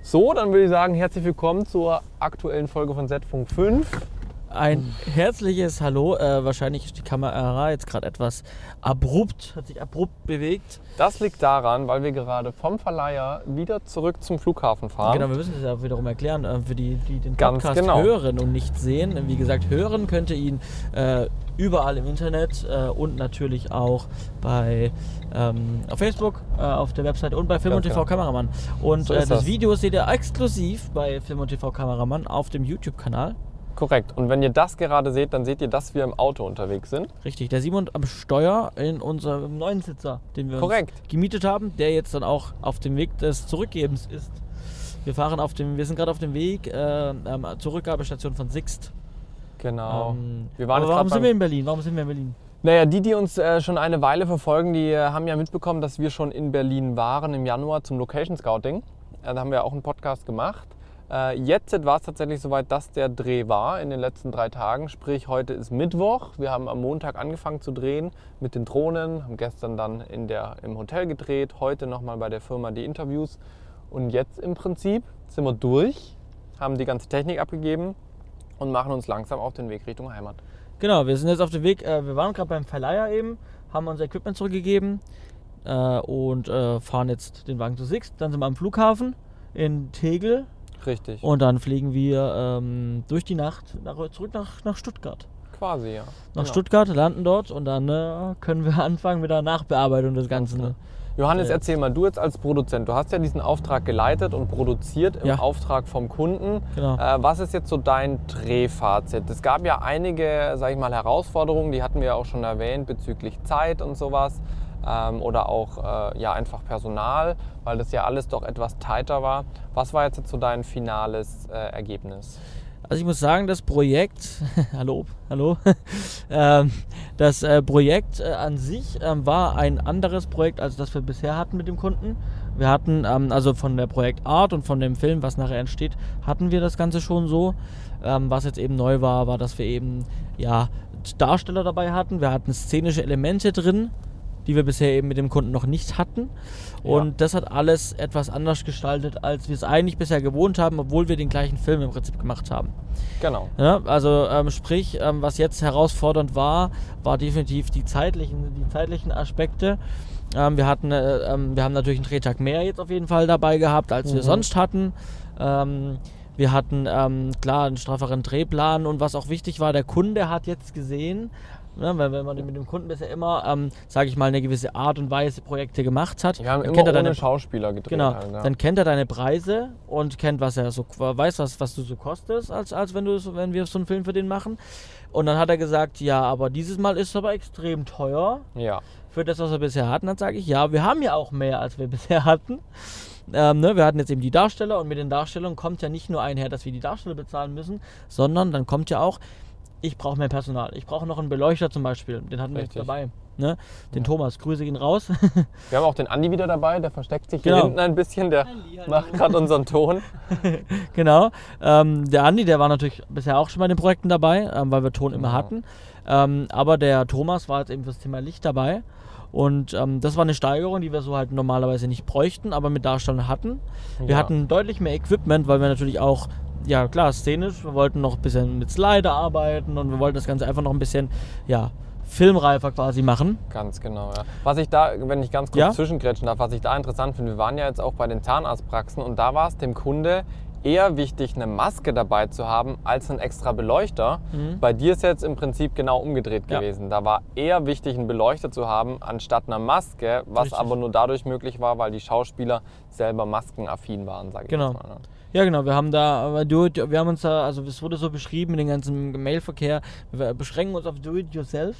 So, dann würde ich sagen, herzlich willkommen zur aktuellen Folge von Z-Funk 5. Ein herzliches Hallo. Äh, wahrscheinlich ist die Kamera jetzt gerade etwas abrupt, hat sich abrupt bewegt. Das liegt daran, weil wir gerade vom Verleiher wieder zurück zum Flughafen fahren. Genau, wir müssen es ja wiederum erklären, äh, für die, die den Ganz Podcast genau. hören und nicht sehen. Wie gesagt, hören könnt ihr ihn äh, überall im Internet äh, und natürlich auch bei ähm, auf Facebook, äh, auf der Website und bei Film und TV genau. Kameramann. Und So äh, das das. Video seht ihr exklusiv bei Film und TV Kameramann auf dem YouTube-Kanal. Korrekt. Und wenn ihr das gerade seht, dann seht ihr, dass wir im Auto unterwegs sind. Richtig, der Simon am Steuer in unserem neuen Sitzer, den wir Korrekt. uns gemietet haben, der jetzt dann auch auf dem Weg des Zurückgebens ist. Wir fahren auf dem, wir sind gerade auf dem Weg äh, ähm, zur Rückgabestation von Sixt. Genau. Ähm, wir waren aber warum sind wir in Berlin? Warum sind wir in Berlin? Naja, die, die uns äh, schon eine Weile verfolgen, die äh, haben ja mitbekommen, dass wir schon in Berlin waren im Januar zum Location Scouting. Äh, da haben wir auch einen Podcast gemacht. Äh, jetzt war es tatsächlich soweit, dass der Dreh war in den letzten drei Tagen. Sprich, heute ist Mittwoch. Wir haben am Montag angefangen zu drehen mit den Drohnen, haben gestern dann in der, im Hotel gedreht, heute nochmal bei der Firma die Interviews. Und jetzt im Prinzip sind wir durch, haben die ganze Technik abgegeben und machen uns langsam auf den Weg Richtung Heimat. Genau, wir sind jetzt auf dem Weg, äh, wir waren gerade beim Verleiher eben, haben unser Equipment zurückgegeben äh, und äh, fahren jetzt den Wagen zu Sixt. Dann sind wir am Flughafen in Tegel Richtig. und dann fliegen wir ähm, durch die Nacht nach, zurück nach, nach Stuttgart. Quasi, ja. nach Genau. Stuttgart, landen dort und dann äh, können wir anfangen mit der Nachbearbeitung des Ganzen. klar. Ne? Johannes, Ja. erzähl mal, du jetzt als Produzent, du hast ja diesen Auftrag geleitet und produziert im Ja. Auftrag vom Kunden. Genau. Äh, was ist jetzt so dein Drehfazit? Es gab ja einige, sag ich mal, Herausforderungen, die hatten wir ja auch schon erwähnt bezüglich Zeit und sowas. Ähm, oder auch äh, ja, einfach Personal, weil das ja alles doch etwas tighter war. Was war jetzt so dein finales äh, Ergebnis? Also ich muss sagen, das Projekt, hallo, hallo, ähm, das äh, Projekt äh, an sich ähm, war ein anderes Projekt, als das wir bisher hatten mit dem Kunden. Wir hatten, ähm, also von der Projektart und von dem Film, was nachher entsteht, hatten wir das Ganze schon so. Was jetzt eben neu war, war, dass wir eben ja Darsteller dabei hatten. Wir hatten szenische Elemente drin, die wir bisher eben mit dem Kunden noch nicht hatten. Und Ja. das hat alles etwas anders gestaltet, als wir es eigentlich bisher gewohnt haben, obwohl wir den gleichen Film im Prinzip gemacht haben. Genau. Ja, also ähm, sprich, ähm, was jetzt herausfordernd war, war definitiv die zeitlichen, die zeitlichen Aspekte. Ähm, wir hatten, äh, ähm, wir haben natürlich einen Drehtag mehr jetzt auf jeden Fall dabei gehabt, als wir Mhm. sonst hatten. Ähm, wir hatten ähm, klar einen strafferen Drehplan und was auch wichtig war, der Kunde hat jetzt gesehen, ne, weil wenn man mit dem Kunden bisher immer, ähm, sage ich mal, eine gewisse Art und Weise Projekte gemacht hat, haben dann kennt er deine Schauspieler gedreht. Genau, halt, ja. dann kennt er deine Preise und kennt, was er so weiß, was, was du so kostest, als, als wenn du wenn wir so einen Film für den machen. Und dann hat er gesagt, ja, aber dieses Mal ist es aber extrem teuer ja. für das, was wir bisher hatten. Dann sage ich, ja, wir haben ja auch mehr, als wir bisher hatten. Ähm, ne, wir hatten jetzt eben die Darsteller und mit den Darstellern kommt ja nicht nur einher, dass wir die Darsteller bezahlen müssen, sondern dann kommt ja auch, ich brauche mehr Personal. Ich brauche noch einen Beleuchter zum Beispiel, den hatten wir jetzt Richtig. dabei. Ne? Den Ja. Thomas, Grüße gehen raus. Wir haben auch den Andi wieder dabei, der versteckt sich hier Genau. hinten ein bisschen, der macht gerade unseren Ton. Genau. Ähm, der Andi, der war natürlich bisher auch schon bei den Projekten dabei, ähm, weil wir Ton immer Genau. hatten. Ähm, aber der Thomas war jetzt eben fürs Thema Licht dabei. Und ähm, das war eine Steigerung, die wir so halt normalerweise nicht bräuchten, aber mit Darstellern hatten. Wir Ja. hatten deutlich mehr Equipment, weil wir natürlich auch, ja klar, szenisch, wir wollten noch ein bisschen mit Slider arbeiten und wir wollten das Ganze einfach noch ein bisschen, ja, filmreifer quasi machen. Ganz genau, ja. Was ich da, wenn ich ganz kurz Ja? zwischengrätschen darf, was ich da interessant finde, wir waren ja jetzt auch bei den Zahnarztpraxen und da war es dem Kunde eher wichtig, eine Maske dabei zu haben, als einen extra Beleuchter. Mhm. Bei dir ist jetzt im Prinzip genau umgedreht Ja. gewesen. Da war eher wichtig, einen Beleuchter zu haben, anstatt einer Maske, was Richtig. aber nur dadurch möglich war, weil die Schauspieler selber maskenaffin waren, sage ich Genau. mal. ne? Ja, genau. Wir haben da, do wir haben uns da, also es wurde so beschrieben in den ganzen Mailverkehr, wir beschränken uns auf Do It Yourself.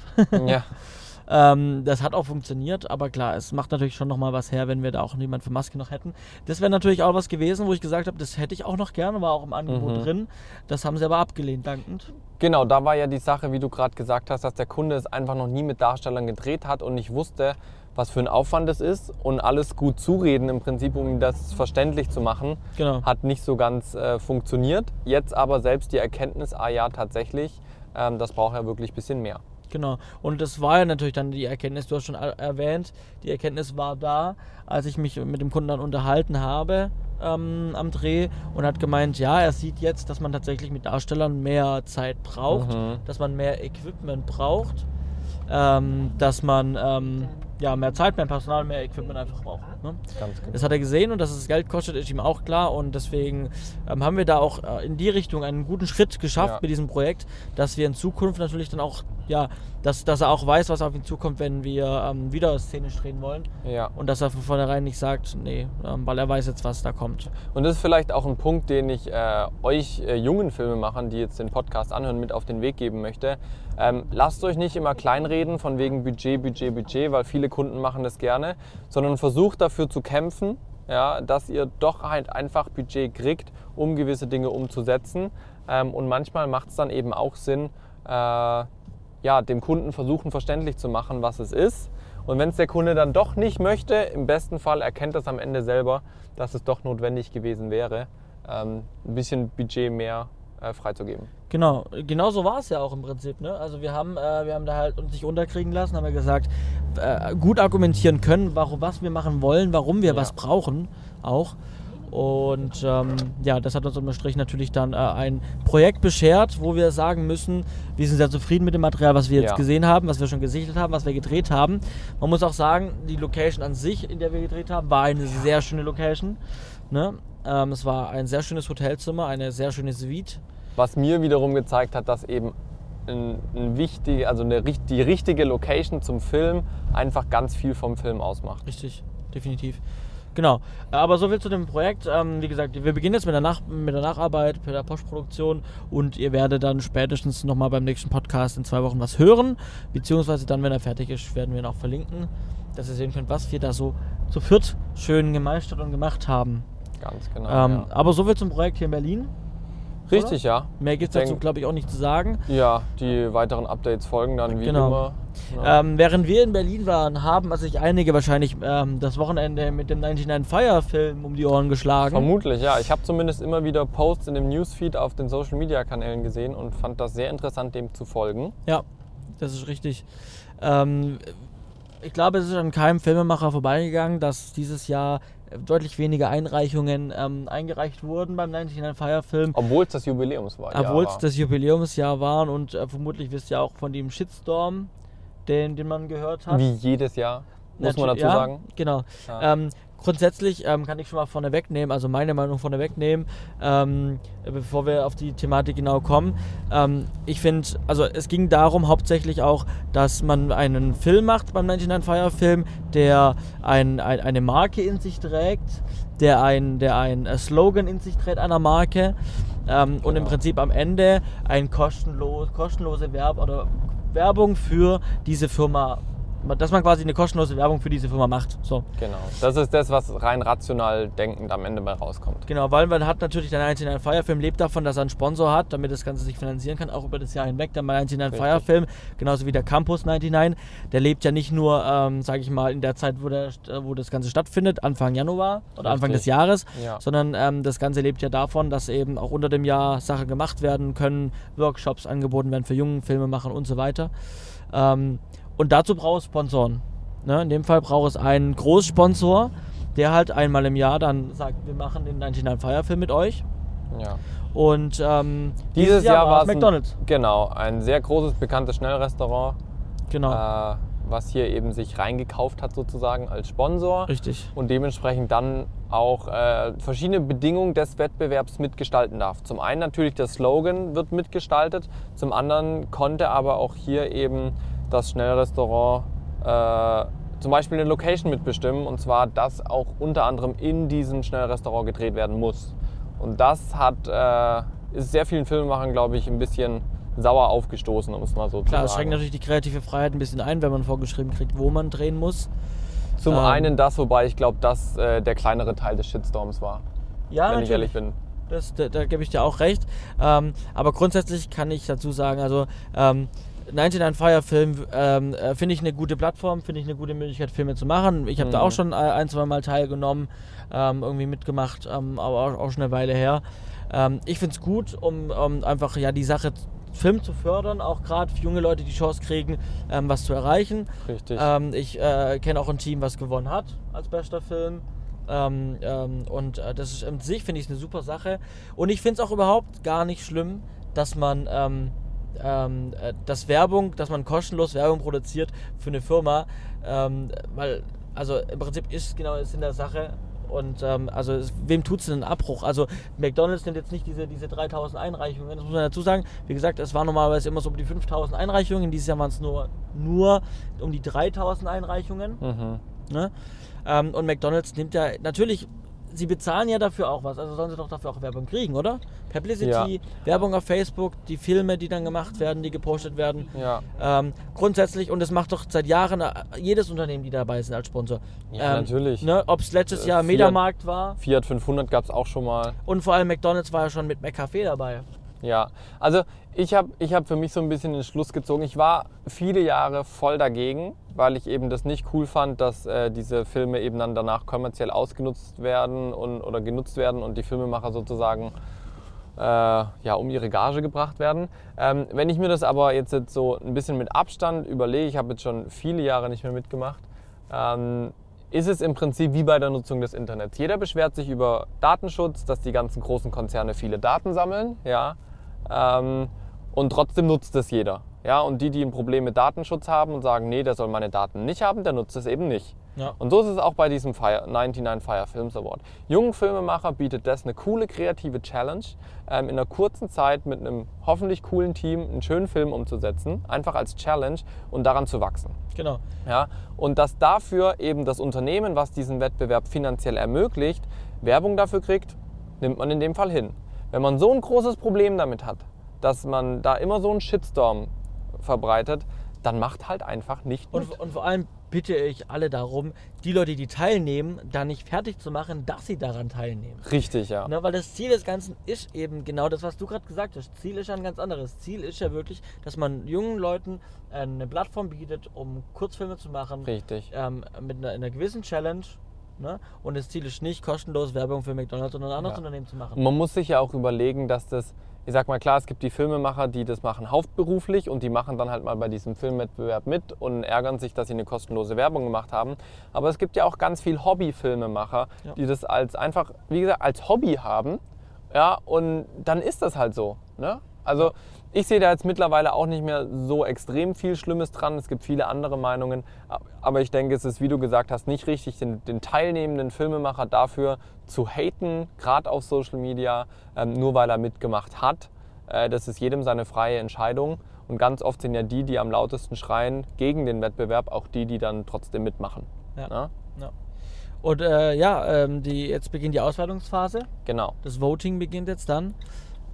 Ja, ähm, das hat auch funktioniert, aber klar, es macht natürlich schon nochmal was her, wenn wir da auch niemand für Maske noch hätten. Das wäre natürlich auch was gewesen, wo ich gesagt habe, das hätte ich auch noch gerne, war auch im Angebot Mhm. drin. Das haben sie aber abgelehnt, dankend. Genau, da war ja die Sache, wie du gerade gesagt hast, dass der Kunde es einfach noch nie mit Darstellern gedreht hat und nicht wusste, was für ein Aufwand es ist und alles gut zureden im Prinzip, um das verständlich zu machen, Genau. hat nicht so ganz äh, funktioniert. Jetzt aber selbst die Erkenntnis, ah ja, tatsächlich, ähm, das braucht ja wirklich ein bisschen mehr. Genau. Und das war ja natürlich dann die Erkenntnis, du hast schon er- erwähnt, die Erkenntnis war da, als ich mich mit dem Kunden dann unterhalten habe, ähm, am Dreh und hat gemeint, ja, er sieht jetzt, dass man tatsächlich mit Darstellern mehr Zeit braucht, Mhm. dass man mehr Equipment braucht, ähm, dass man ähm, ja, mehr Zeit, mehr Personal, mehr Equipment einfach braucht. Ne? Ganz genau. Das hat er gesehen und dass es Geld kostet, ist ihm auch klar. Und deswegen ähm, haben wir da auch äh, in die Richtung einen guten Schritt geschafft Ja. mit diesem Projekt, dass wir in Zukunft natürlich dann auch, ja, dass, dass er auch weiß, was auf ihn zukommt, wenn wir ähm, wieder szenisch drehen wollen. Ja. Und dass er von vornherein nicht sagt, nee, ähm, weil er weiß jetzt, was da kommt. Und das ist vielleicht auch ein Punkt, den ich äh, euch äh, jungen Filmemachern, die jetzt den Podcast anhören, mit auf den Weg geben möchte. Ähm, lasst euch nicht immer kleinreden von wegen Budget, Budget, Budget, weil viele Kunden machen das gerne, sondern versucht dafür zu kämpfen, ja, dass ihr doch halt einfach Budget kriegt, um gewisse Dinge umzusetzen. Ähm, und manchmal macht es dann eben auch Sinn, äh, ja, dem Kunden versuchen verständlich zu machen, was es ist. Und wenn es der Kunde dann doch nicht möchte, im besten Fall erkennt das am Ende selber, dass es doch notwendig gewesen wäre, ähm, ein bisschen Budget mehr äh, freizugeben. Genau, genau so war es ja auch im Prinzip. Ne? Also wir haben, äh, wir haben da halt uns nicht unterkriegen lassen, haben wir gesagt, äh, gut argumentieren können, warum, was wir machen wollen, warum wir Ja. was brauchen auch. Und ähm, ja, das hat uns unterm Strich natürlich dann äh, ein Projekt beschert, wo wir sagen müssen, wir sind sehr zufrieden mit dem Material, was wir jetzt Ja. gesehen haben, was wir schon gesichtet haben, was wir gedreht haben. Man muss auch sagen, die Location an sich, in der wir gedreht haben, war eine sehr schöne Location. Ne? Ähm, es war ein sehr schönes Hotelzimmer, eine sehr schöne Suite. Was mir wiederum gezeigt hat, dass eben ein, ein wichtig, also eine, die richtige Location zum Film einfach ganz viel vom Film ausmacht. Richtig, definitiv. Genau. Aber so viel zu dem Projekt. Ähm, wie gesagt, wir beginnen jetzt mit der, Nach mit der Nacharbeit, mit der Postproduktion und ihr werdet dann spätestens nochmal beim nächsten Podcast in zwei Wochen was hören. Beziehungsweise dann, wenn er fertig ist, werden wir ihn auch verlinken, dass ihr sehen könnt, was wir da so zu viert schön gemeistert und gemacht haben. Ganz genau. ähm, ja. Aber so viel zum Projekt hier in Berlin. Richtig, ja. Mehr gibt es dazu, glaube ich, auch nicht zu sagen. Ja, die weiteren Updates folgen dann wie Genau. immer. Ja. Ähm, während wir in Berlin waren, haben also sich einige wahrscheinlich ähm, das Wochenende mit dem 99 Fire Film um die Ohren geschlagen. Vermutlich, ja. Ich habe zumindest immer wieder Posts in dem Newsfeed auf den Social Media Kanälen gesehen und fand das sehr interessant, dem zu folgen. Ja, das ist richtig. Ähm, ich glaube, es ist an keinem Filmemacher vorbeigegangen, dass dieses Jahr deutlich weniger Einreichungen ähm, eingereicht wurden beim 99 Fire Film. Obwohl es das Jubiläumsjahr Obwohl es war. das Jubiläumsjahr waren und äh, vermutlich wisst ihr auch von dem Shitstorm, den, den man gehört hat. Wie jedes Jahr, muss man Natu- dazu ja, sagen. Genau. Ja. Ähm, grundsätzlich ähm, kann ich schon mal vorne wegnehmen, also meine Meinung vorne wegnehmen, ähm, bevor wir auf die Thematik genau kommen. Ähm, ich finde, also es ging darum hauptsächlich auch, dass man einen Film macht beim 99 Fire Film, der ein, ein, eine Marke in sich trägt, der ein, der ein äh, Slogan in sich trägt einer Marke ähm, und im Genau. Prinzip am Ende ein kostenlos, kostenlose Werb oder Werbung für diese Firma, dass man quasi eine kostenlose Werbung für diese Firma macht. So. Genau. Das ist das, was rein rational denkend am Ende bei rauskommt. Genau, weil man hat natürlich der 99 Fire Film lebt davon, dass er einen Sponsor hat, damit das Ganze sich finanzieren kann, auch über das Jahr hinweg. Der 99 Fire Richtig. Film, genauso wie der Campus 99, der lebt ja nicht nur, ähm, sage ich mal, in der Zeit, wo, der, wo das Ganze stattfindet, Anfang Januar oder Anfang des Richtig. Jahres, Ja. sondern ähm, das Ganze lebt ja davon, dass eben auch unter dem Jahr Sachen gemacht werden können, Workshops angeboten werden für jungen Filmemacher und so weiter. Ähm, und dazu braucht es Sponsoren. Ne? In dem Fall braucht es einen Großsponsor, der halt einmal im Jahr dann sagt, wir machen den 99 Fire Film mit euch. ja. Und ähm, Dieses, Jahr, war es ein- McDonald's. Genau, ein sehr großes, bekanntes Schnellrestaurant, Genau, äh, was hier eben sich reingekauft hat sozusagen als Sponsor. richtig. und dementsprechend dann auch äh, verschiedene Bedingungen des Wettbewerbs mitgestalten darf. Zum einen natürlich der Slogan wird mitgestaltet, zum anderen konnte aber auch hier eben das Schnellrestaurant äh, zum Beispiel eine Location mitbestimmen und zwar, dass auch unter anderem in diesem Schnellrestaurant gedreht werden muss. Und das hat, äh, ist sehr vielen Filmemachern, glaube ich, ein bisschen sauer aufgestoßen, um es mal so Klar, zu es schränkt sagen. natürlich die kreative Freiheit ein bisschen ein, wenn man vorgeschrieben kriegt, wo man drehen muss. Zum ähm, einen das, wobei ich glaube, dass äh, der kleinere Teil des Shitstorms war, Ja, wenn ich ehrlich bin. Das, da, da gebe ich dir auch recht. Ähm, aber grundsätzlich kann ich dazu sagen, also ähm, 99 Fire Film ähm, äh, finde ich eine gute Plattform, finde ich eine gute Möglichkeit, Filme zu machen. Ich habe da Mhm. auch schon äh, ein, zwei Mal teilgenommen, ähm, irgendwie mitgemacht, ähm, aber auch, auch schon eine Weile her. Ähm, ich finde es gut, um, um einfach ja die Sache Film zu fördern, auch gerade für junge Leute die Chance kriegen, ähm, was zu erreichen. Richtig. Ähm, ich äh, kenne auch ein Team, was gewonnen hat als bester Film. Ähm, ähm, und äh, das ist an sich, finde ich, eine super Sache. Und ich finde es auch überhaupt gar nicht schlimm, dass man ähm, ähm, äh, dass Werbung, dass man kostenlos Werbung produziert für eine Firma, ähm, weil, also im Prinzip ist genau das in der Sache. Und ähm, also es, wem tut es denn einen Abbruch? Also McDonalds nimmt jetzt nicht diese, diese 3000 Einreichungen, das muss man dazu sagen. Wie gesagt, es waren normalerweise immer so um die 5000 Einreichungen, dieses Jahr waren es nur, nur um die 3000 Einreichungen. Mhm. Ne? Ähm, und McDonalds nimmt ja natürlich, sie bezahlen ja dafür auch was, also sollen sie doch dafür auch Werbung kriegen, oder? Publicity, Werbung auf Facebook, die Filme, die dann gemacht werden, die gepostet werden. Ja. Ähm, grundsätzlich, und das macht doch seit Jahren äh, jedes Unternehmen, die dabei sind als Sponsor. Ja, natürlich. Ne, Ob es letztes Äh, Jahr Fiat- Mediamarkt war Fiat 500 gab es auch schon mal. und vor allem McDonalds war ja schon mit McCafe dabei. Ja, also ich habe ich hab für mich so ein bisschen den Schluss gezogen. Ich war viele Jahre voll dagegen, weil ich eben das nicht cool fand, dass äh, diese Filme eben dann danach kommerziell ausgenutzt werden und, oder genutzt werden und die Filmemacher sozusagen äh, ja, um ihre Gage gebracht werden. Ähm, wenn ich mir das aber jetzt, jetzt so ein bisschen mit Abstand überlege, ich habe jetzt schon viele Jahre nicht mehr mitgemacht, ähm, ist es im Prinzip wie bei der Nutzung des Internets. Jeder beschwert sich über Datenschutz, dass die ganzen großen Konzerne viele Daten sammeln, ja, ähm, und trotzdem nutzt es jeder. Ja, und die, die ein Problem mit Datenschutz haben und sagen, nee, der soll meine Daten nicht haben, der nutzt es eben nicht. Ja. Und so ist es auch bei diesem Fire, 99 Fire Films Award. Jungen Filmemacher bietet das eine coole kreative Challenge, ähm, in einer kurzen Zeit mit einem hoffentlich coolen Team einen schönen Film umzusetzen, einfach als Challenge und daran zu wachsen. Genau. Ja, und dass dafür eben das Unternehmen, was diesen Wettbewerb finanziell ermöglicht, Werbung dafür kriegt, nimmt man in dem Fall hin. Wenn man so ein großes Problem damit hat, dass man da immer so einen Shitstorm verbreitet, dann macht halt einfach nicht mit. Und, und vor allem bitte ich alle darum, die Leute, die teilnehmen, da nicht fertig zu machen, dass sie daran teilnehmen. Richtig, ja. Ne, weil das Ziel des Ganzen ist eben genau das, was du gerade gesagt hast. Ziel ist ja ein ganz anderes. Ziel ist ja wirklich, dass man jungen Leuten äh, eine Plattform bietet, um Kurzfilme zu machen. Richtig. Ähm, mit einer, einer gewissen Challenge. Ne? Und das Ziel ist nicht, kostenlos Werbung für McDonalds oder ein anderes Ja. Unternehmen zu machen. Man muss sich ja auch überlegen, dass das, ich sag mal klar, es gibt die Filmemacher, die das machen hauptberuflich und die machen dann halt mal bei diesem Filmwettbewerb mit und ärgern sich, dass sie eine kostenlose Werbung gemacht haben. Aber es gibt ja auch ganz viel Hobby-Filmemacher, Ja. die das als einfach, wie gesagt, als Hobby haben. Ja, und dann ist das halt so. Ne? Also ich sehe da jetzt mittlerweile auch nicht mehr so extrem viel Schlimmes dran. Es gibt viele andere Meinungen. Aber ich denke, es ist, wie du gesagt hast, nicht richtig, den, den teilnehmenden Filmemacher dafür zu haten, gerade auf Social Media, ähm, nur weil er mitgemacht hat. Äh, das ist jedem seine freie Entscheidung. Und ganz oft sind ja die, die am lautesten schreien gegen den Wettbewerb, auch die, die dann trotzdem mitmachen. Ja. Ja. Und äh, ja, ähm, die, jetzt beginnt die Auswertungsphase. Genau. Das Voting beginnt jetzt dann.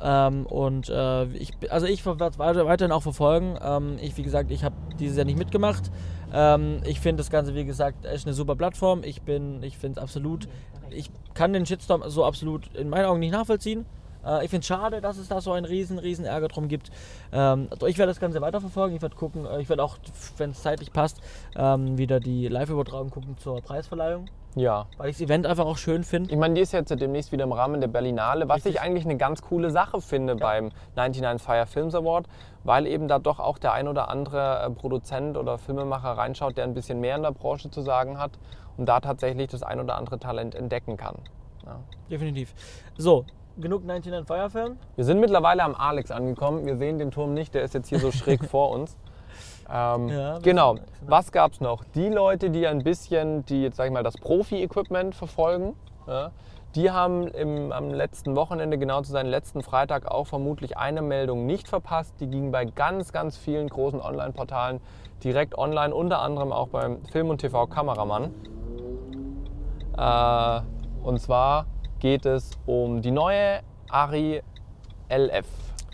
Ähm, und äh, ich, also ich werde weiterhin auch verfolgen. Ähm, ich, wie gesagt, ich habe dieses Jahr nicht mitgemacht. Ähm, ich finde das Ganze, wie gesagt, ist eine super Plattform. Ich bin, ich finde es absolut, ich kann den Shitstorm so absolut in meinen Augen nicht nachvollziehen. Äh, ich finde es schade, dass es da so einen riesen, riesen Ärger drum gibt. Also ich werde das Ganze weiterverfolgen. Ich werde gucken, äh, ich werde auch, wenn es zeitlich passt, ähm, wieder die Live-Übertragung gucken zur Preisverleihung, Ja. weil ich das Event einfach auch schön finde. Ich meine, die ist jetzt demnächst wieder im Rahmen der Berlinale, was Richtig. ich eigentlich eine ganz coole Sache finde beim 99 Fire Films Award, weil eben da doch auch der ein oder andere äh, Produzent oder Filmemacher reinschaut, der ein bisschen mehr in der Branche zu sagen hat und da tatsächlich das ein oder andere Talent entdecken kann. Ja. Definitiv. So, genug 99 Fire Film. Wir sind mittlerweile am Alex angekommen. Wir sehen den Turm nicht, der ist jetzt hier so schräg vor uns. Ähm, Ja, genau. sind- Was gab es noch? Die Leute, die ein bisschen, die jetzt sag ich mal das Profi-Equipment verfolgen, ja, die haben im, am letzten Wochenende, genau zu sein, letzten Freitag auch vermutlich eine Meldung nicht verpasst. Die ging bei ganz, ganz vielen großen Online-Portalen direkt online, unter anderem auch beim Film- und TV-Kameramann. Äh, und zwar geht es um die neue Ari LF.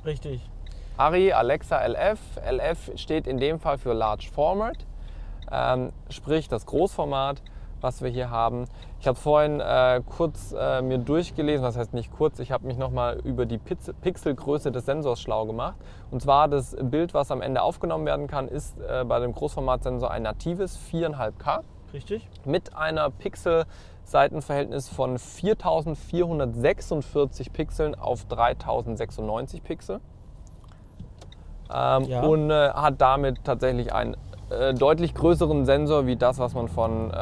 Richtig. Ari Alexa LF. LF steht in dem Fall für Large Format, ähm, sprich das Großformat, was wir hier haben. Ich habe vorhin äh, kurz äh, mir durchgelesen, was heißt nicht kurz, ich habe mich nochmal über die Piz Pixelgröße des Sensors schlau gemacht. Und zwar das Bild, was am Ende aufgenommen werden kann, ist äh, bei dem Großformatsensor ein natives 4,5K Richtig. mit einer Pixel-Seitenverhältnis von 4446 Pixeln auf 3096 Pixel. Ähm, Ja. Und äh, hat damit tatsächlich einen äh, deutlich größeren Sensor wie das, was man von äh,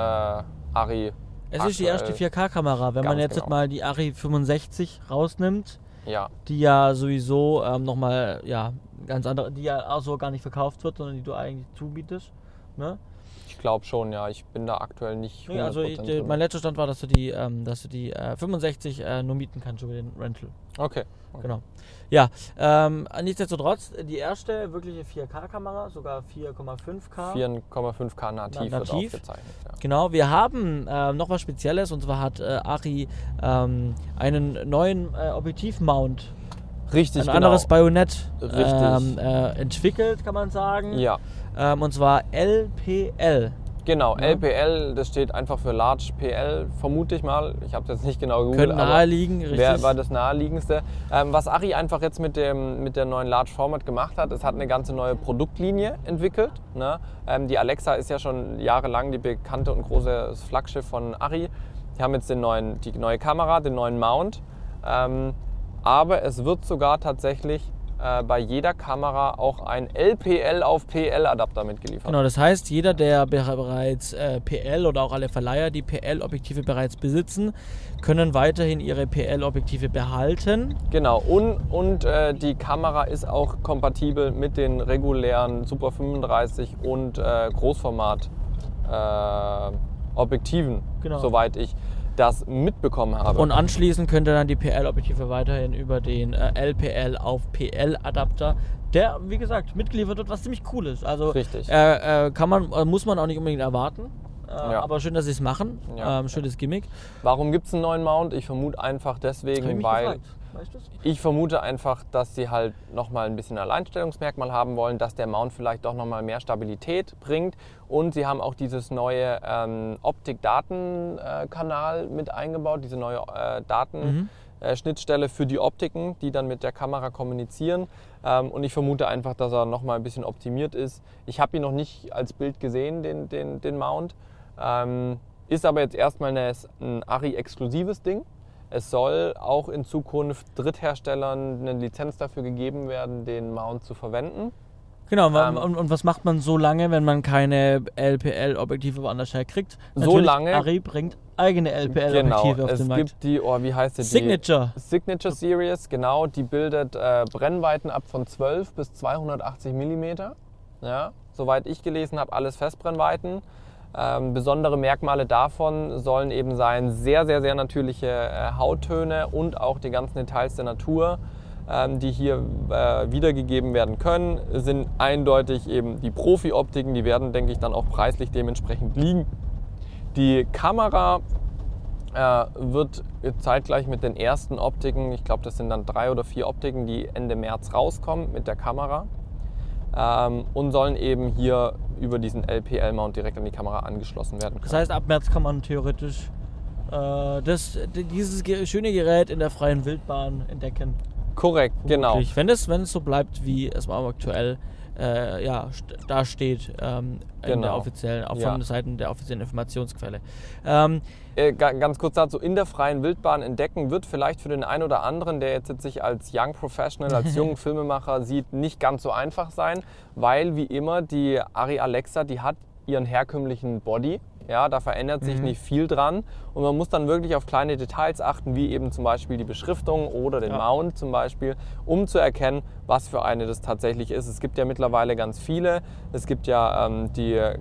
Ari Es ist die erste aktuell- 4K-Kamera. Wenn man jetzt genau. mal die Ari 65 rausnimmt, Ja, die ja sowieso ähm, nochmal, ja, ganz andere, die ja auch so gar nicht verkauft wird, sondern die du eigentlich zubietest. Ne? Ich glaube schon, ja. Ich bin da aktuell nicht. Nee, also ich, 100% der- drin. mein letzter Stand war, dass du die, ähm, dass du die äh, 65 äh, nur mieten kannst über den Rental. Okay. okay. Genau. Ja, ähm, nichtsdestotrotz, die erste wirkliche 4K-Kamera, sogar 4,5K. 4,5K nativ, wird Nativ. aufgezeichnet. Ja. Genau, wir haben ähm, noch was Spezielles und zwar hat äh, Ari ähm, einen neuen äh, Objektivmount, Richtig, ein genau. anderes Bajonett Richtig. ähm, äh, entwickelt, kann man sagen. Ja, Ähm, und zwar LPL. genau. Ja. LPL, das steht einfach für Large PL, vermute ich mal. Ich habe es jetzt nicht genau gegoogelt. Könnte naheliegen, richtig. Wer war das naheliegendste? Ähm, was Ari einfach jetzt mit, dem, mit der neuen Large Format gemacht hat, es hat eine ganze neue Produktlinie entwickelt. Ne? Ähm, die Alexa ist ja schon jahrelang die bekannte und große Flaggschiff von Ari. Die haben jetzt den neuen, die neue Kamera, den neuen Mount. Ähm, aber es wird sogar tatsächlich äh, bei jeder Kamera auch ein LPL auf PL Adapter mitgeliefert. Genau, das heißt, jeder, der be- bereits äh, PL oder auch alle Verleiher, die PL-Objektive bereits besitzen, können weiterhin ihre PL-Objektive behalten. Genau, und, und äh, die Kamera ist auch kompatibel mit den regulären Super 35 und äh, Großformat äh, Objektiven, Genau. soweit ich das mitbekommen habe. Und anschließend könnt ihr dann die PL-Objektive weiterhin über den äh, LPL auf PL-Adapter, der, wie gesagt, mitgeliefert wird, was ziemlich cool ist. Also Richtig. äh, äh, kann man, äh, muss man auch nicht unbedingt erwarten. Äh, Ja. Aber schön, dass sie es machen. Ja. Ähm, schönes Gimmick. Warum gibt es einen neuen Mount? Ich vermute einfach ich deswegen, mich weil. Weißt du's? ich vermute einfach, dass sie halt nochmal ein bisschen Alleinstellungsmerkmal haben wollen, dass der Mount vielleicht doch nochmal mehr Stabilität bringt. Und sie haben auch dieses neue ähm, Optik-Daten-Kanal mit eingebaut, diese neue äh, Daten. äh, Schnittstelle für die Optiken, die dann mit der Kamera kommunizieren. Ähm, und ich vermute einfach, dass er nochmal ein bisschen optimiert ist. Ich habe ihn noch nicht als Bild gesehen, den, den, den Mount. Ähm, ist aber jetzt erstmal eine, ein Ari-exklusives Ding. Es soll auch in Zukunft Drittherstellern eine Lizenz dafür gegeben werden, den Mount zu verwenden. Genau, Ähm, und, und was macht man so lange, wenn man keine LPL-Objektive woanders herkriegt? So Natürlich, lange- Ari bringt eigene LPL-Objektive Genau, auf es den Markt. gibt die, oh, wie heißt die? Signature. Signature Series, genau, die bildet äh, Brennweiten ab von 12 bis 280 mm. Ja, soweit ich gelesen habe, alles Festbrennweiten. Ähm, besondere Merkmale davon sollen eben sein sehr, sehr, sehr natürliche äh, Hauttöne und auch die ganzen Details der Natur, ähm, die hier äh, wiedergegeben werden können, sind eindeutig eben die Profi-Optiken. Die werden, denke ich, dann auch preislich dementsprechend liegen. Die Kamera äh, wird zeitgleich mit den ersten Optiken, ich glaube, das sind dann drei oder vier Optiken, die Ende März rauskommen mit der Kamera ähm, und sollen eben hier über diesen LPL-Mount direkt an die Kamera angeschlossen werden Das können. heißt, ab März kann man theoretisch äh, das, dieses schöne Gerät in der freien Wildbahn entdecken. Korrekt, genau. Wirklich. Wenn es, wenn es so bleibt, wie es mal aktuell äh, ja, da steht, ähm, in der Genau. offiziellen, auch Ja. von Seiten der offiziellen Informationsquelle. Ähm, Äh, ga- ganz kurz dazu, in der freien Wildbahn entdecken wird vielleicht für den einen oder anderen, der jetzt sich als Young Professional, als jungen Filmemacher sieht, nicht ganz so einfach sein, weil wie immer die Ari Alexa, die hat ihren herkömmlichen Body. Ja, da verändert sich Mhm. nicht viel dran und man muss dann wirklich auf kleine Details achten, wie eben zum Beispiel die Beschriftung oder den Ja. Mount zum Beispiel, um zu erkennen, was für eine das tatsächlich ist. Es gibt ja mittlerweile ganz viele. Es gibt ja ähm, die äh,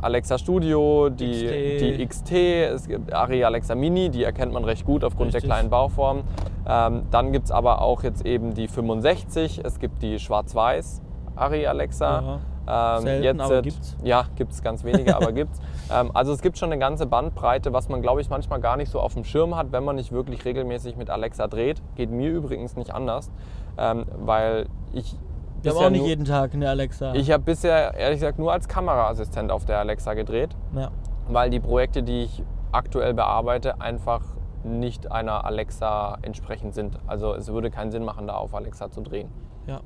Alexa Studio, die XT. die XT, es gibt Ari Alexa Mini, die erkennt man recht gut aufgrund Richtig. der kleinen Bauform. Ähm, dann gibt es aber auch jetzt eben die 65, es gibt die Schwarz-Weiß Ari Alexa. Ähm, Selten, aber äh, gibt's. Ja, gibt es ganz wenige, aber gibt es. Ähm, also es gibt schon eine ganze Bandbreite, was man, glaube ich, manchmal gar nicht so auf dem Schirm hat, wenn man nicht wirklich regelmäßig mit Alexa dreht. Geht mir übrigens nicht anders, ähm, weil ich wir haben auch nicht nur- jeden Tag eine Alexa. ich habe bisher ehrlich gesagt nur als Kameraassistent auf der Alexa gedreht ja. weil die Projekte, die ich aktuell bearbeite, einfach nicht einer Alexa entsprechend sind. Also es würde keinen Sinn machen, da auf Alexa zu drehen. Ja.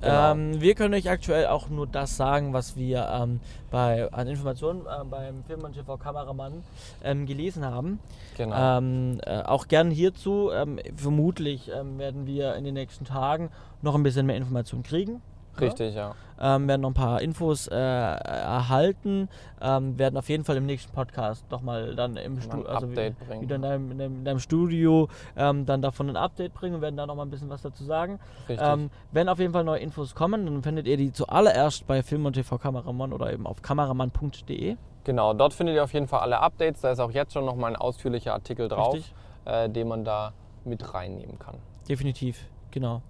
Genau. Ähm, wir können euch aktuell auch nur das sagen, was wir ähm, bei, an Informationen ähm, beim Film- und TV-Kameramann ähm, gelesen haben. Genau. Ähm, äh, auch gern hierzu. Ähm, vermutlich ähm, werden wir in den nächsten Tagen noch ein bisschen mehr Informationen kriegen. Richtig, ja. ähm, werden noch ein paar Infos äh, erhalten, ähm, werden auf jeden Fall im nächsten Podcast nochmal dann im Studio, also Update wieder, wieder in deinem, in deinem, in deinem Studio ähm, dann davon ein Update bringen und werden da nochmal ein bisschen was dazu sagen. Richtig. Ähm, wenn auf jeden Fall neue Infos kommen, dann findet ihr die zuallererst bei Film und TV Kameramann oder eben auf kameramann.de. Genau, dort findet ihr auf jeden Fall alle Updates. Da ist auch jetzt schon nochmal ein ausführlicher Artikel drauf, äh, den man da mit reinnehmen kann. Definitiv, genau.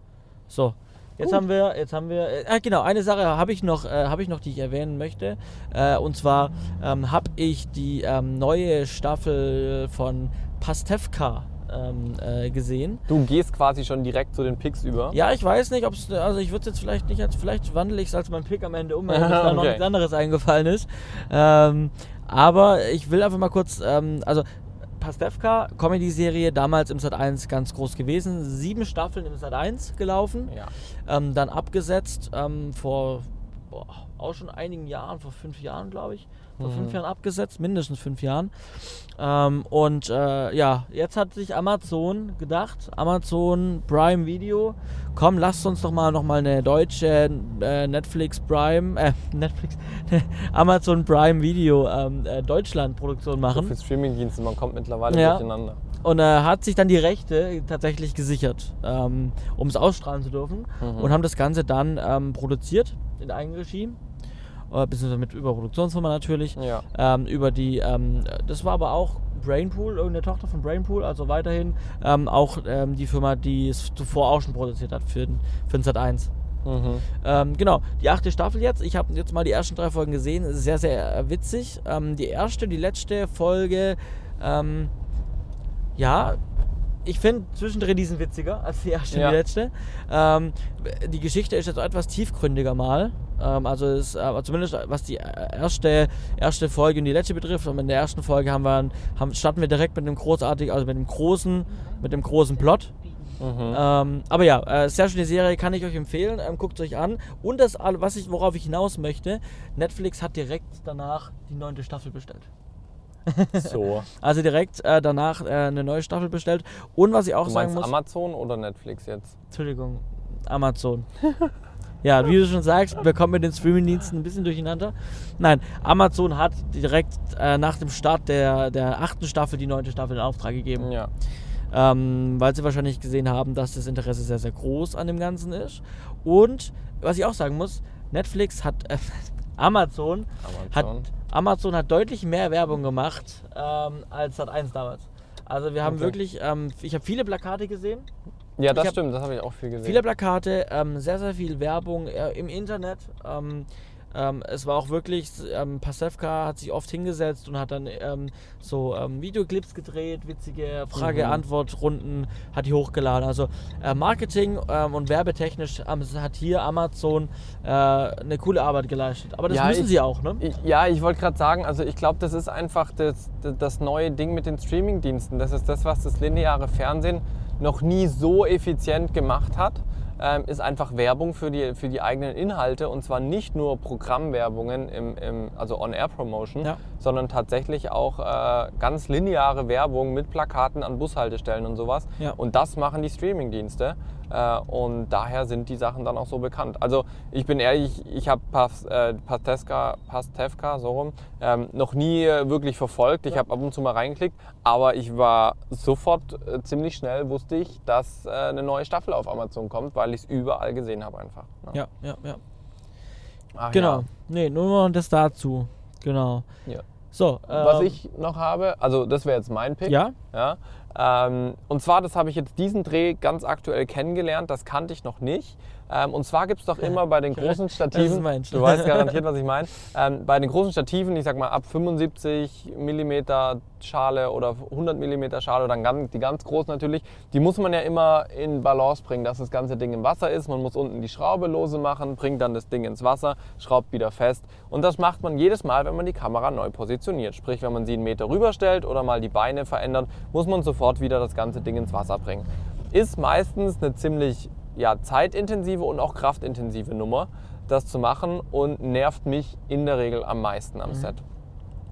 So, jetzt haben wir, jetzt haben wir, äh, ah, genau, eine Sache habe ich noch, äh, habe ich noch, die ich erwähnen möchte. Äh, und zwar ähm, habe ich die ähm, neue Staffel von Pastewka ähm, äh, gesehen. Du gehst quasi schon direkt zu den Picks über. Ja, ich weiß nicht, ob es, also ich würde es jetzt vielleicht nicht als, vielleicht wandle ich es als mein Pick am Ende um, weil mir da noch nichts anderes eingefallen ist. Ähm, aber ich will einfach mal kurz, ähm, also Pastewka, Comedy-Serie, damals im Sat 1 ganz groß gewesen. Sieben Staffeln im Sat 1 gelaufen, Ja. ähm, dann abgesetzt ähm, vor boah, auch schon einigen Jahren, vor fünf Jahren, glaube ich. Vor fünf Jahren abgesetzt, mindestens fünf Jahren. Ähm, und äh, ja, jetzt hat sich Amazon gedacht, Amazon Prime Video, komm, lasst uns doch mal noch mal eine deutsche äh, Netflix Prime, äh, Netflix, Amazon Prime Video ähm, äh, Deutschland Produktion machen. Für Streamingdienste, man kommt mittlerweile Ja. durcheinander. Und er hat sich dann die Rechte tatsächlich gesichert, ähm, um es ausstrahlen zu dürfen. Mhm. Und haben das Ganze dann ähm, produziert in Eigenregie. Äh, beziehungsweise mit Überproduktionsfirma natürlich. Ja. Ähm, über die, ähm, das war aber auch Brainpool, irgendeine Tochter von Brainpool, also weiterhin ähm, auch ähm, die Firma, die es zuvor auch schon produziert hat für den, für den Sat 1. Mhm. Ähm, genau, die achte Staffel jetzt. Ich habe jetzt mal die ersten drei Folgen gesehen. Es ist Sehr, sehr äh, witzig. Ähm, die erste, die letzte Folge, ähm, ja, ich finde zwischendrin diesen witziger als die erste Ja. und die letzte. Ähm, die Geschichte ist jetzt etwas tiefgründiger mal. Ähm, also ist, äh, zumindest was die erste, erste Folge und die letzte betrifft. Und in der ersten Folge haben wir, haben, starten wir direkt mit einem großartigen, also mit einem großen, mit einem großen Plot. Mhm. Ähm, aber ja, äh, sehr schöne Serie, kann ich euch empfehlen. Ähm, Guckt euch an. Und das, was ich, worauf ich hinaus möchte, Netflix hat direkt danach die neunte Staffel bestellt. So. Also direkt äh, danach äh, eine neue Staffel bestellt. Und was ich auch Du sagen muss, Amazon oder Netflix jetzt? Entschuldigung, Amazon. ja, wie du schon sagst, wir kommen mit den Streamingdiensten ein bisschen durcheinander. Nein, Amazon hat direkt äh, nach dem Start der, der achten Staffel die neunte Staffel in Auftrag gegeben. Ja. ähm, weil sie wahrscheinlich gesehen haben, dass das Interesse sehr, sehr groß an dem Ganzen ist. Und was ich auch sagen muss, Netflix hat, äh, Amazon, hat, Amazon. Amazon hat deutlich mehr Werbung gemacht ähm, als Sat1 damals. Also wir haben Okay. wirklich, ähm, ich habe viele Plakate gesehen, Ja, das stimmt, das habe ich auch viel gesehen. viele Plakate, ähm, sehr, sehr viel Werbung äh, im Internet. Ähm, ähm, es war auch wirklich, ähm, Pasewka hat sich oft hingesetzt und hat dann ähm, so ähm, Videoclips gedreht, witzige Frage-Antwort-Runden hat die hochgeladen. Also äh, Marketing ähm, und werbetechnisch hat hier Amazon äh, eine coole Arbeit geleistet. Aber das Ja, müssen ich- sie auch, ne? Ich, ja, ich wollte gerade sagen, also ich glaube, das ist einfach das, das neue Ding mit den Streamingdiensten. Das ist das, was das lineare Fernsehen noch nie so effizient gemacht hat. Ähm, ist einfach Werbung für die, für die eigenen Inhalte und zwar nicht nur Programmwerbungen, im, im, also On-Air-Promotion, Ja. sondern tatsächlich auch äh, ganz lineare Werbung mit Plakaten an Bushaltestellen und sowas. Ja. Und das machen die Streamingdienste äh, und daher sind die Sachen dann auch so bekannt. Also ich bin ehrlich, ich habe Pas, äh, Pastewka, Pastewka so rum, ähm, noch nie äh, wirklich verfolgt. Ich habe ab und zu mal reingeklickt, aber ich war sofort äh, ziemlich schnell, wusste ich, dass äh, eine neue Staffel auf Amazon kommt, weil ich es überall gesehen habe einfach. ne? Ja, ja, ja. Ach, Genau. Ja. Nee, nur noch das dazu. Genau. Ja. So, Was ähm, ich noch habe, also das wäre jetzt mein Pick. Ja, Ja, ähm, und zwar, das habe ich jetzt diesen Dreh ganz aktuell kennengelernt, das kannte ich noch nicht. Ähm, und zwar gibt es doch immer bei den großen Stativen, du weißt garantiert, was ich meine, ähm, bei den großen Stativen, ich sag mal ab 75 mm Schale oder 100 mm Schale oder dann ganz, die ganz großen natürlich, die muss man ja immer in Balance bringen, dass das ganze Ding im Wasser ist. Man muss unten die Schraube lose machen, bringt dann das Ding ins Wasser, schraubt wieder fest. Und das macht man jedes Mal, wenn man die Kamera neu positioniert. Sprich, wenn man sie einen Meter rüberstellt oder mal die Beine verändert, muss man sofort wieder das ganze Ding ins Wasser bringen. Ist meistens eine ziemlich ja, zeitintensive und auch kraftintensive Nummer, das zu machen und nervt mich in der Regel am meisten am Set.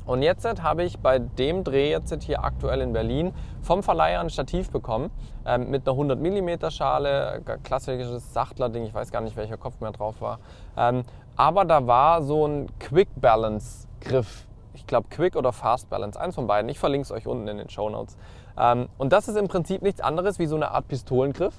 Und jetzt habe ich bei dem Dreh jetzt hier aktuell in Berlin vom Verleiher ein Stativ bekommen ähm, mit einer 100 mm Schale, klassisches Sachtler-Ding, ich weiß gar nicht, welcher Kopf mehr drauf war. Ähm, aber da war so ein Quick Balance Griff. Ich glaube Quick oder Fast Balance, eins von beiden. Ich verlinke es euch unten in den Show Notes. Ähm, und das ist im Prinzip nichts anderes wie so eine Art Pistolengriff.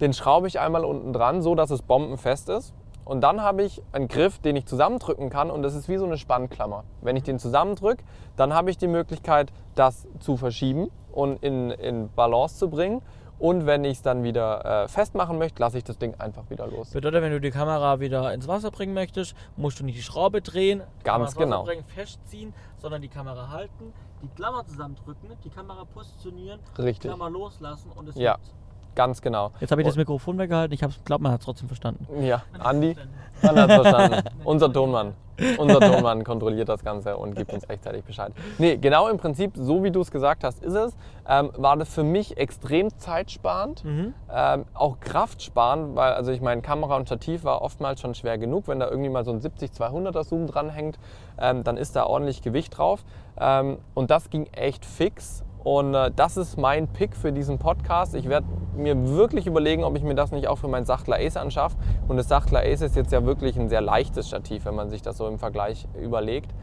Den schraube ich einmal unten dran, so dass es bombenfest ist. Und dann habe ich einen Griff, den ich zusammendrücken kann und das ist wie so eine Spannklammer. Wenn ich den zusammendrücke, dann habe ich die Möglichkeit, das zu verschieben und in, in Balance zu bringen. Und wenn ich es dann wieder äh, festmachen möchte, lasse ich das Ding einfach wieder los. Bedeutet, wenn du die Kamera wieder ins Wasser bringen möchtest, musst du nicht die Schraube drehen, Ganz genau. bringen, festziehen, sondern die Kamera halten, die Klammer zusammendrücken, die Kamera positionieren, Richtig. die Klammer loslassen und es Ja. liegt. Ganz genau. Jetzt habe ich das Mikrofon weggehalten, ich glaube, man hat es trotzdem verstanden. Ja, Andi, man hat verstanden. Unser Tonmann. Unser Tonmann kontrolliert das Ganze und gibt uns rechtzeitig Bescheid. Nee, genau im Prinzip, so wie du es gesagt hast, ist es. Ähm, war das für mich extrem zeitsparend, Mhm. ähm, auch kraftsparend, weil also ich meine, Kamera und Stativ war oftmals schon schwer genug. Wenn da irgendwie mal so ein 70-200er Zoom dranhängt, ähm, dann ist da ordentlich Gewicht drauf. Ähm, und das ging echt fix. Und äh, das ist mein Pick für diesen Podcast. Ich werde mir wirklich überlegen, ob ich mir das nicht auch für mein Sachtler Ace anschaffe. Und das Sachtler Ace ist jetzt ja wirklich ein sehr leichtes Stativ, wenn man sich das so im Vergleich überlegt.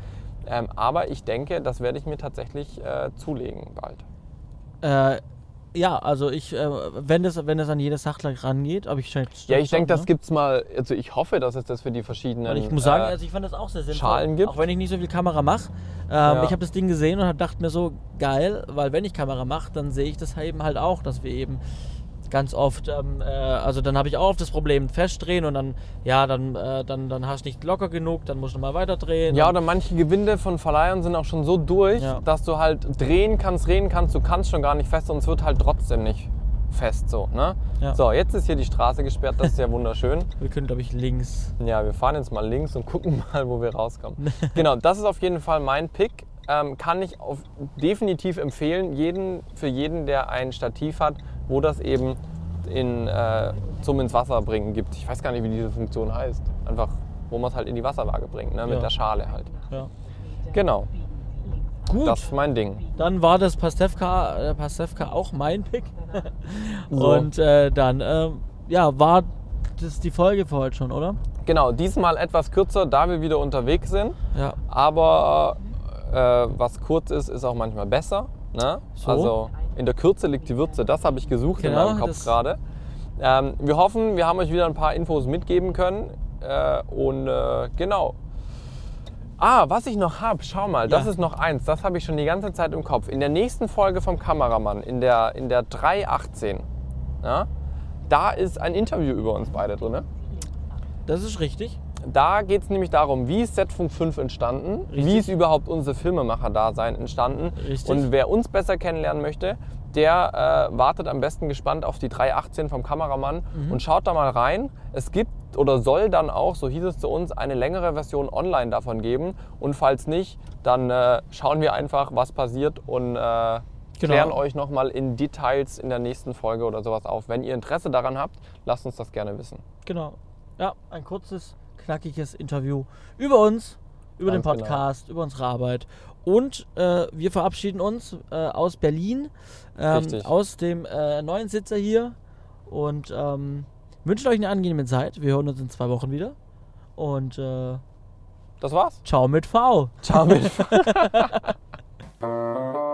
Ähm, aber ich denke, das werde ich mir tatsächlich äh, zulegen bald. Äh, ja, also ich, äh, wenn das, wenn das an jedes Sachtler rangeht, aber ich schon- Ja, ich denke, das ne? gibt's mal, also ich hoffe, dass es das für die verschiedenen Und ich muss sagen, äh, also ich fand das auch sehr sinnvoll. Schalen gibt. Auch wenn ich nicht so viel Kamera mache. Ähm, Ja. Ich habe das Ding gesehen und hab- dachte mir so, geil, weil wenn ich Kamera mache, dann sehe ich das eben halt auch, dass wir eben ganz oft, ähm, äh, also dann habe ich auch oft das Problem, festdrehen und dann, ja, dann, äh, dann, dann hast du nicht locker genug, dann musst du mal weiter drehen. Ja, oder manche Gewinde von Verleihern sind auch schon so durch, Ja. dass du halt drehen kannst, drehen kannst, du kannst schon gar nicht fest und es wird halt trotzdem nicht fest so. Ne? Ja. So, jetzt ist hier die Straße gesperrt, das ist ja wunderschön. wir können, glaube ich, links. Ja, wir fahren jetzt mal links und gucken mal, wo wir rauskommen. genau, das ist auf jeden Fall mein Pick. Ähm, kann ich auf, definitiv empfehlen, jeden, für jeden, der ein Stativ hat, wo das eben in, äh, zum ins Wasser bringen gibt. Ich weiß gar nicht, wie diese Funktion heißt. Einfach, wo man es halt in die Wasserwaage bringt, ne? mit Ja. der Schale halt. Ja. Genau, Gut, das ist mein Ding. dann war das Pastewka, äh, Pastewka auch mein Pick. So. Und äh, dann, ähm, ja, war das die Folge für heute schon, oder? Genau, diesmal etwas kürzer, da wir wieder unterwegs sind. Ja. Aber äh, was kurz ist, ist auch manchmal besser. Ne? So. Also in der Kürze liegt die Würze, das habe ich gesucht Genau, in meinem Kopf gerade. Ähm, wir hoffen, wir haben euch wieder ein paar Infos mitgeben können. Äh, und äh, genau. Ah, was ich noch habe, schau mal, das Ja. ist noch eins, das habe ich schon die ganze Zeit im Kopf. In der nächsten Folge vom Kameramann, in der, in der 318, ja, da ist ein Interview über uns beide drin. Das ist richtig. Da geht es nämlich darum, wie ist Setfunk 5 entstanden, Richtig. wie ist überhaupt unser Filmemacher-Dasein entstanden. Richtig. Und wer uns besser kennenlernen möchte, der äh, wartet am besten gespannt auf die 318 vom Kameramann Mhm. und schaut da mal rein. Es gibt oder soll dann auch, so hieß es zu uns, eine längere Version online davon geben. Und falls nicht, dann äh, schauen wir einfach, was passiert und äh, Genau. klären euch nochmal in Details in der nächsten Folge oder sowas auf. Wenn ihr Interesse daran habt, lasst uns das gerne wissen. Genau. Ja, ein kurzes, knackiges Interview über uns, über Ganz den genau. Podcast, über unsere Arbeit. Und äh, wir verabschieden uns äh, aus Berlin, ähm, aus dem äh, neuen Sitzer hier und ähm, wünschen euch eine angenehme Zeit. Wir hören uns in zwei Wochen wieder. Und äh, Das war's. ciao mit V. Ciao mit.